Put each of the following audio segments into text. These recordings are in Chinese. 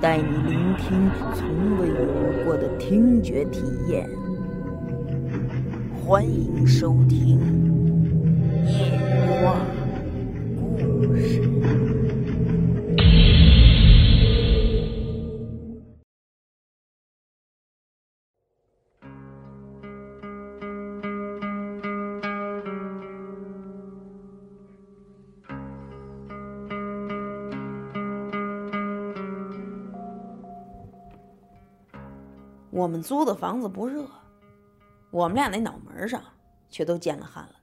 带你聆听从未有过的听觉体验。欢迎收听《夜话故事》。我们租的房子不热。我们俩那脑门上却都见了汗了。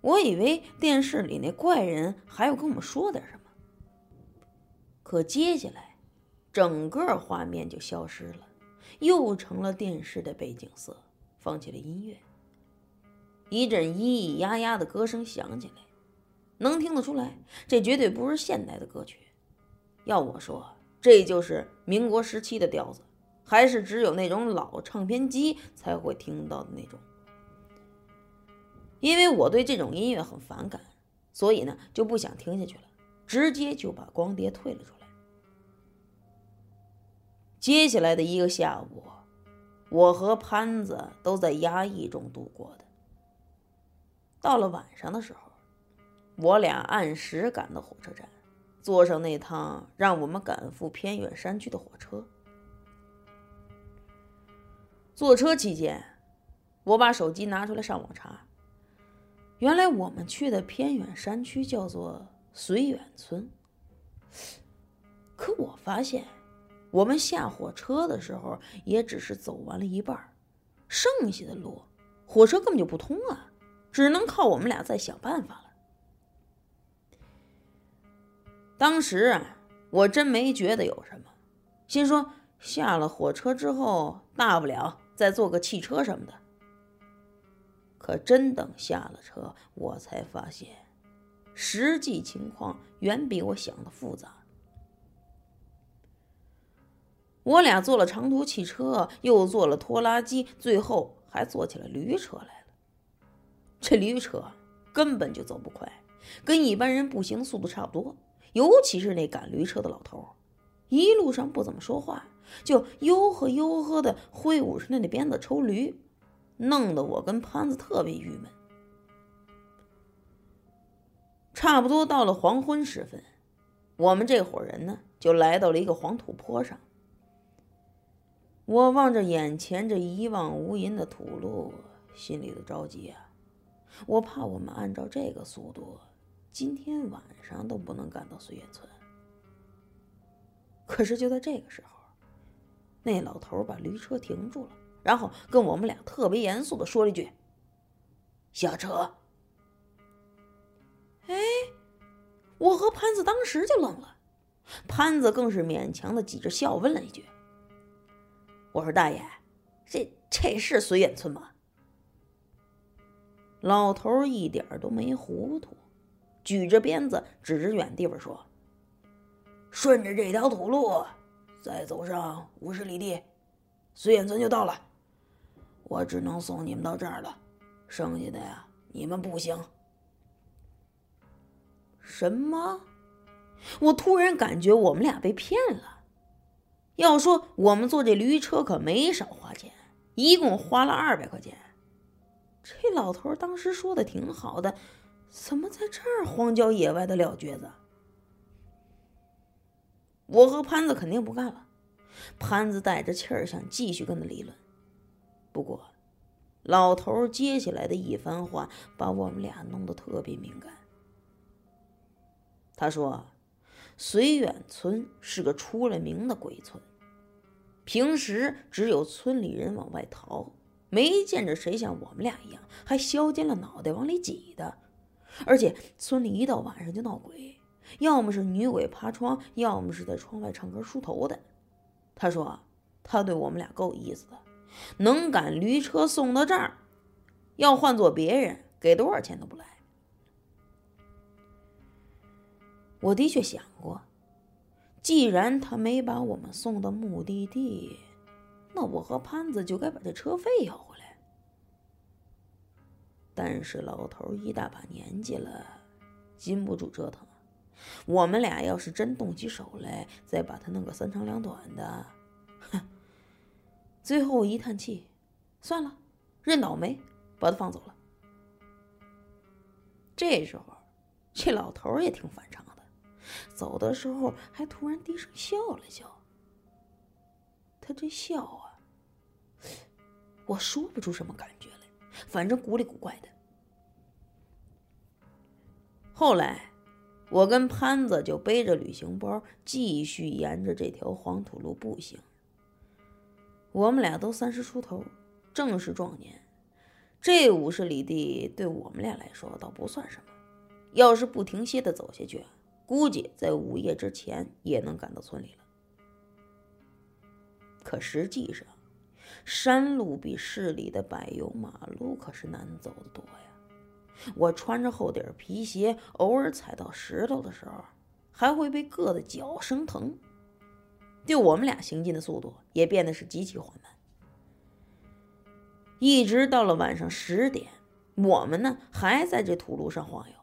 我以为电视里那怪人还要跟我们说点什么，可接下来，整个画面就消失了，又成了电视的背景色，放起了音乐。一阵咿咿呀呀的歌声响起来，能听得出来，这绝对不是现代的歌曲。要我说，这就是民国时期的调子。还是只有那种老唱片机才会听到的那种，因为我对这种音乐很反感，所以呢就不想听下去了，直接就把光碟退了出来。接下来的一个下午，我和潘子都在压抑中度过的。到了晚上的时候，我俩按时赶到火车站，坐上那趟让我们赶赴偏远山区的火车。坐车期间，我把手机拿出来上网查。原来我们去的偏远山区叫做绥远村。可我发现，我们下火车的时候也只是走完了一半，剩下的路火车根本就不通啊，只能靠我们俩再想办法了。当时啊，我真没觉得有什么，心说下了火车之后，大不了。再坐个汽车什么的，可真等下了车，我才发现，实际情况远比我想的复杂。我俩坐了长途汽车，又坐了拖拉机，最后还坐起了驴车来了。这驴车根本就走不快，跟一般人步行速度差不多。尤其是那赶驴车的老头，一路上不怎么说话。就吆喝吆喝的挥舞着那鞭子抽驴，弄得我跟潘子特别郁闷。差不多到了黄昏时分，我们这伙人呢就来到了一个黄土坡上。我望着眼前这一望无垠的土路，心里都着急啊！我怕我们按照这个速度，今天晚上都不能赶到绥远村。可是就在这个时候。那老头把驴车停住了，然后跟我们俩特别严肃的说了一句：“下车。”哎，我和潘子当时就愣了，潘子更是勉强的挤着笑问了一句：“我说大爷，这这是绥远村吗？”老头一点都没糊涂，举着鞭子指着远地方说：“顺着这条土路。”再走上五十里地，绥远村就到了。我只能送你们到这儿了，剩下的呀，你们步行。什么？我突然感觉我们俩被骗了。要说我们坐这驴车可没少花钱，一共花了二百块钱。这老头当时说的挺好的，怎么在这儿荒郊野外的撂蹶子？我和潘子肯定不干了，潘子带着气儿想继续跟他理论，不过老头接下来的一番话把我们俩弄得特别敏感。他说：“绥远村是个出了名的鬼村，平时只有村里人往外逃，没见着谁像我们俩一样还削尖了脑袋往里挤的。而且村里一到晚上就闹鬼。”要么是女鬼爬窗，要么是在窗外唱歌梳头的。他说他对我们俩够意思的，能赶驴车送到这儿，要换做别人，给多少钱都不来。我的确想过，既然他没把我们送到目的地，那我和潘子就该把这车费要回来。但是老头一大把年纪了，禁不住折腾。我们俩要是真动起手来，再把他弄个三长两短的，哼！最后一叹气，算了，认倒霉，把他放走了。这时候，这老头也挺反常的，走的时候还突然低声笑了笑。他这笑啊，我说不出什么感觉来，反正古里古怪的。后来。我跟潘子就背着旅行包，继续沿着这条黄土路步行。我们俩都三十出头，正是壮年。这五十里地对我们俩来说倒不算什么，要是不停歇的走下去，估计在午夜之前也能赶到村里了。可实际上，山路比市里的柏油马路可是难走的多呀。我穿着厚底皮鞋，偶尔踩到石头的时候，还会被硌得脚生疼。就我们俩行进的速度也变得是极其缓慢。一直到了晚上十点，我们呢还在这土路上晃悠，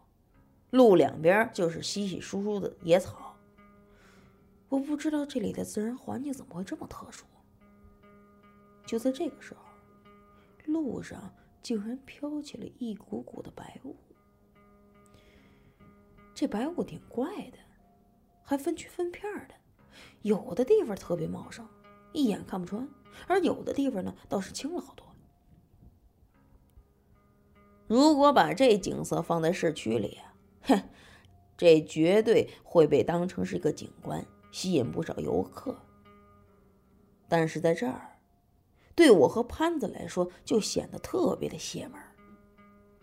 路两边就是稀稀疏疏的野草。我不知道这里的自然环境怎么会这么特殊。就在这个时候，路上。竟然飘起了一股股的白雾，这白雾挺怪的，还分区分片的，有的地方特别茂盛，一眼看不穿；而有的地方呢，倒是轻了好多。如果把这景色放在市区里啊，哼，这绝对会被当成是一个景观，吸引不少游客。但是在这儿。对我和潘子来说，就显得特别的邪门。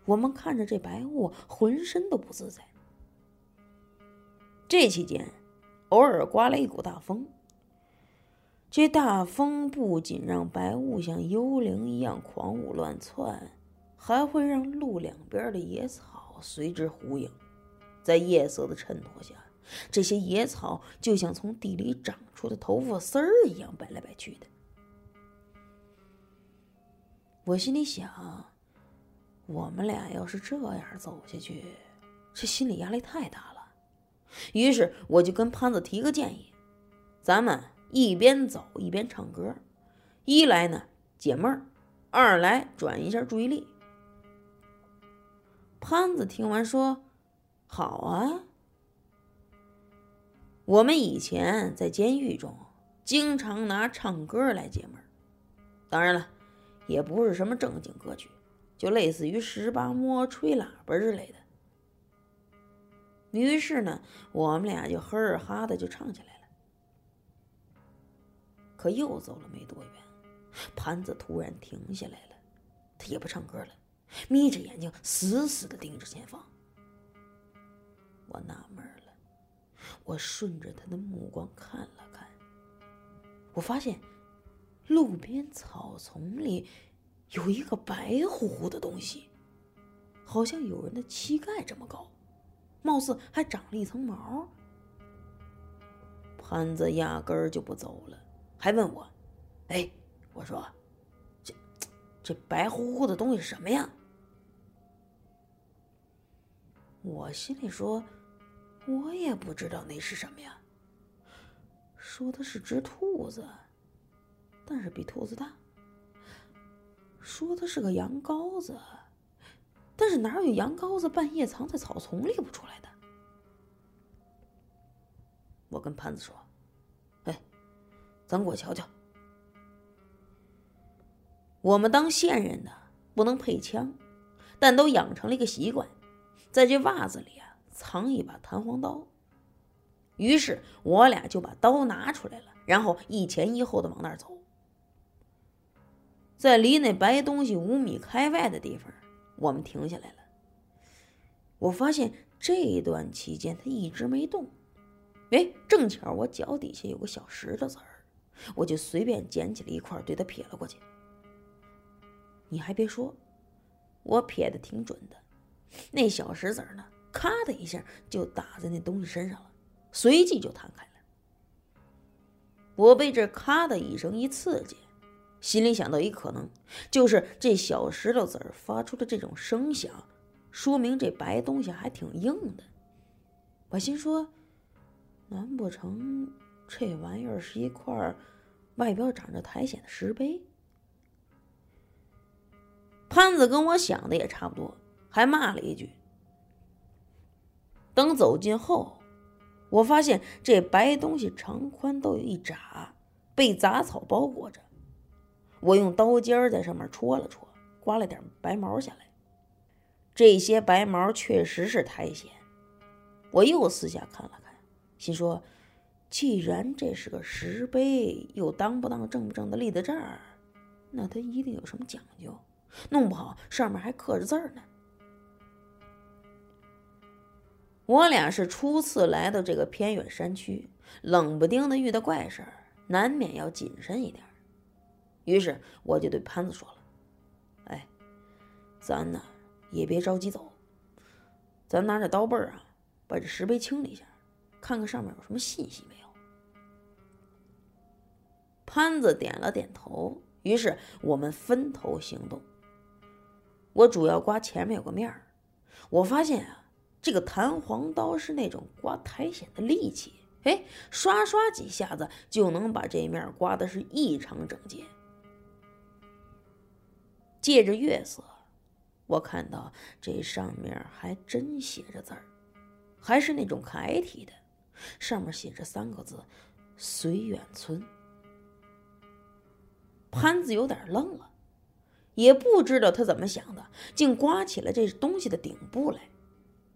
我们看着这白雾，浑身都不自在。这期间，偶尔刮了一股大风。这大风不仅让白雾像幽灵一样狂舞乱窜，还会让路两边的野草随之呼应。在夜色的衬托下，这些野草就像从地里长出的头发丝儿一样摆来摆去的。我心里想，我们俩要是这样走下去，这心理压力太大了。于是我就跟潘子提个建议：咱们一边走一边唱歌，一来呢解闷儿，二来转移一下注意力。潘子听完说：“好啊。”我们以前在监狱中经常拿唱歌来解闷儿，当然了。也不是什么正经歌曲，就类似于十八摸、吹喇叭之类的。于是呢，我们俩就呵哈的就唱起来了。可又走了没多远，盘子突然停下来了，他也不唱歌了，眯着眼睛死死的盯着前方。我纳闷了，我顺着他的目光看了看，我发现。路边草丛里有一个白乎乎的东西，好像有人的膝盖这么高，貌似还长了一层毛。潘子压根儿就不走了，还问我：“哎，我说，这这白乎乎的东西什么呀？”我心里说：“我也不知道那是什么呀。”说的是只兔子。但是比兔子大。说的是个羊羔子，但是哪有羊羔子半夜藏在草丛里不出来的？我跟潘子说：“哎，咱过去瞧瞧。我们当线人的不能配枪，但都养成了一个习惯，在这袜子里啊藏一把弹簧刀。于是我俩就把刀拿出来了，然后一前一后的往那儿走。”在离那白东西五米开外的地方，我们停下来了。我发现这一段期间他一直没动。哎，正巧我脚底下有个小石头子儿，我就随便捡起了一块，对他撇了过去。你还别说，我撇的挺准的，那小石子儿呢，咔的一下就打在那东西身上了，随即就弹开了。我被这咔的一声一刺激，心里想到一可能，就是这小石头子儿发出的这种声响，说明这白东西还挺硬的。我心说。难不成这玩意儿是一块外表长着苔藓的石碑？潘子跟我想的也差不多，还骂了一句。等走近后，我发现这白东西长宽都有一拃，被杂草包裹着。我用刀尖儿在上面戳了戳，刮了点白毛下来。这些白毛确实是苔藓。我又四下看了看。心说：“既然这是个石碑，又当不当正不正的立在这儿，那它一定有什么讲究，弄不好上面还刻着字儿呢。”我俩是初次来到这个偏远山区，冷不丁的遇到怪事儿，难免要谨慎一点。于是我就对潘子说了：“哎，咱呢也别着急走，咱拿着刀背儿啊，把这石碑清理一下。”看看上面有什么信息没有？潘子点了点头，于是我们分头行动。我主要刮前面有个面儿，我发现啊，这个弹簧刀是那种刮苔藓的利器，哎，刷刷几下子就能把这面刮的是异常整洁。借着月色，我看到这上面还真写着字儿，还是那种楷体的。上面写着三个字：“绥远村。”潘子有点愣了，也不知道他怎么想的，竟刮起了这东西的顶部来。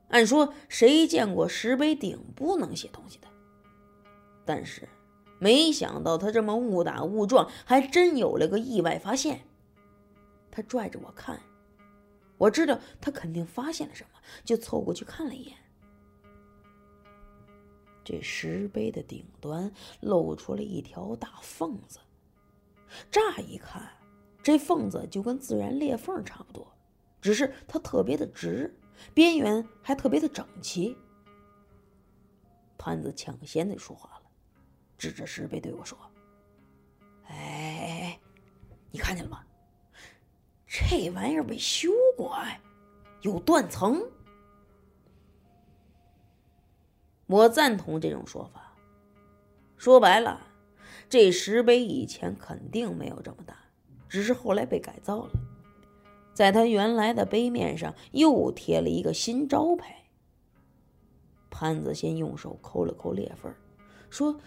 按说谁见过石碑顶部能写东西的？但是没想到他这么误打误撞，还真有了个意外发现。他拽着我看，我知道他肯定发现了什么，就凑过去看了一眼。这石碑的顶端露出了一条大缝子，乍一看，这缝子就跟自然裂缝差不多，只是它特别的直，边缘还特别的整齐。潘子抢先的说话了，指着石碑对我说：“哎，你看见了吗？这玩意儿被修过，哎，有断层。”我赞同这种说法。说白了，这石碑以前肯定没有这么大，只是后来被改造了，在它原来的碑面上又贴了一个新招牌。潘子先用手抠了抠裂缝，说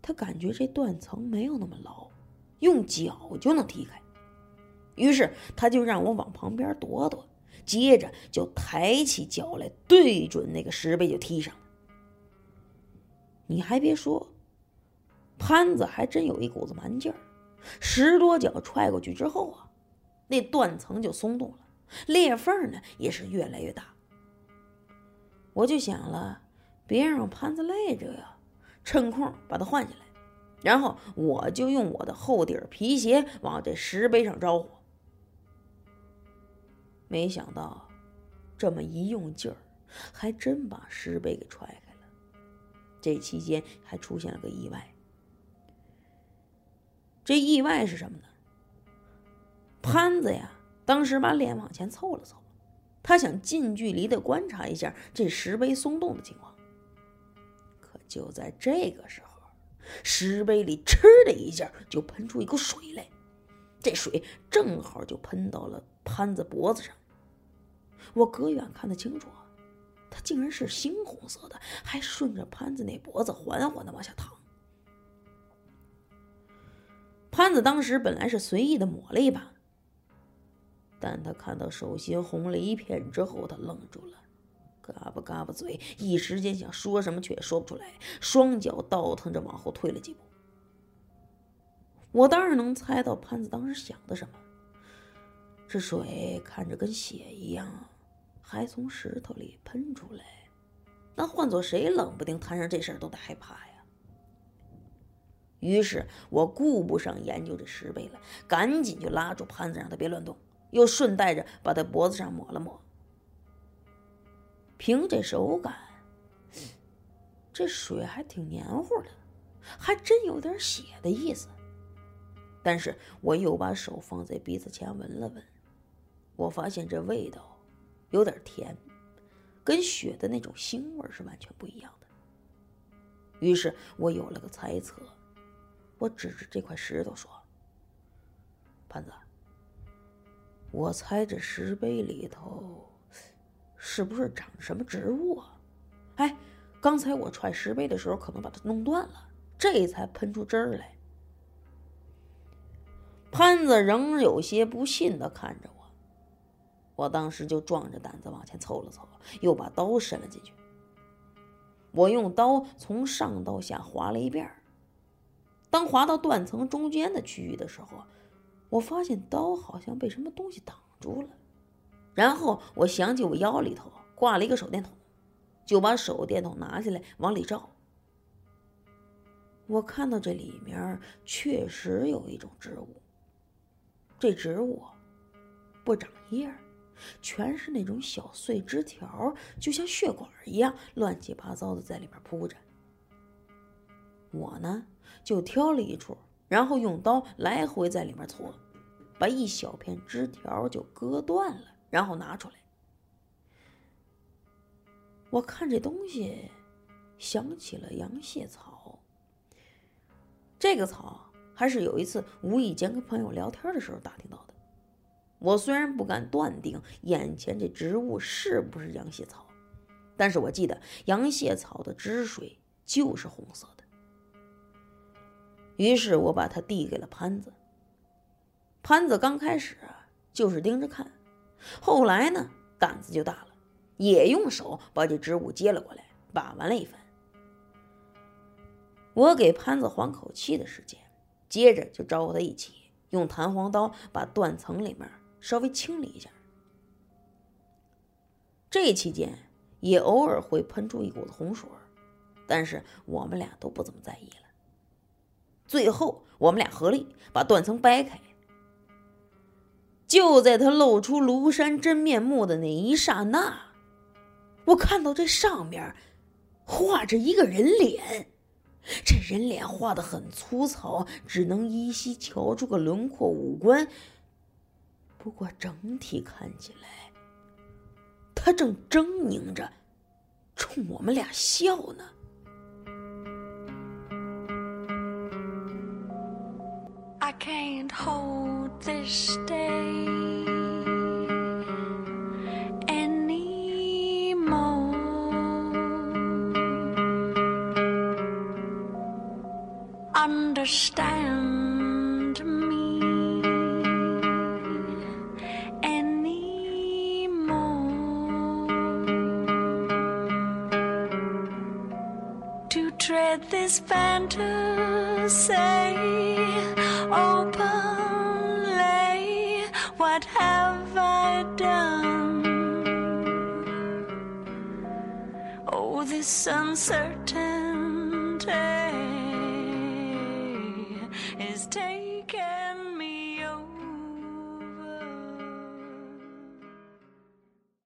他感觉这断层没有那么牢，用脚就能踢开。于是他就让我往旁边躲躲，接着就抬起脚来，对准那个石碑就踢上。你还别说，潘子还真有一股子蛮劲儿，十多脚踹过去之后啊，那断层就松动了，裂缝呢也是越来越大。我就想了，别让潘子累着呀，趁空把他换下来，然后我就用我的厚底皮鞋往这石碑上招呼。没想到，这么一用劲儿，还真把石碑给踹开了。这期间还出现了个意外，这意外是什么呢？潘子呀，当时把脸往前凑了凑，他想近距离的观察一下这石碑松动的情况。可就在这个时候，石碑里“嗤”的一下就喷出一口水来，这水正好就喷到了潘子脖子上。我隔远看得清楚。它竟然是猩红色的，还顺着潘子那脖子缓缓的往下淌。潘子当时本来是随意的抹了一把，但他看到手心红了一片之后，他愣住了，嘎巴嘎巴嘴，一时间想说什么却也说不出来，双脚倒腾着往后退了几步。我当然能猜到潘子当时想的什么，这水看着跟血一样。还从石头里喷出来，那换做谁，冷不丁摊上这事儿都得害怕呀。于是我顾不上研究这石碑了，赶紧就拉住潘子，让他别乱动，又顺带着把他脖子上抹了抹。凭这手感，这水还挺黏糊的，还真有点血的意思。但是我又把手放在鼻子前闻了闻，我发现这味道有点甜，跟血的那种腥味是完全不一样的。于是我有了个猜测。我指着这块石头说：“潘子，我猜这石碑里头是不是长什么植物啊？哎，刚才我踹石碑的时候可能把它弄断了，这才喷出汁儿来。”潘子仍有些不信的看着我，我当时就壮着胆子往前凑了凑，又把刀伸了进去。我用刀从上到下划了一遍。当滑到断层中间的区域的时候，我发现刀好像被什么东西挡住了。然后我想起我腰里头挂了一个手电筒，就把手电筒拿下来往里照。我看到这里面确实有一种植物，这植物不长叶，全是那种小碎枝条，就像血管一样乱七八糟的在里边铺着。我呢？就挑了一处，然后用刀来回在里面搓，把一小片枝条就割断了，然后拿出来。我看这东西，想起了羊血草。这个草还是有一次无意间跟朋友聊天的时候打听到的。我虽然不敢断定眼前这植物是不是羊血草，但是我记得羊血草的汁水就是红色的。于是我把它递给了潘子。潘子刚开始就是盯着看，后来呢胆子就大了，也用手把这植物接了过来，把玩了一番。我给潘子缓口气的时间，接着就招呼他一起用弹簧刀把断层里面稍微清理一下。这期间也偶尔会喷出一股子红水，但是我们俩都不怎么在意了。最后，我们俩合力把断层掰开。就在他露出庐山真面目的那一刹那，我看到这上面画着一个人脸。这人脸画的很粗糙，只能依稀瞧出个轮廓五官。不过整体看起来，他正狰狞着，冲我们俩笑呢。I can't hold this day this fantasy openly. What have I done? Oh, this uncertainty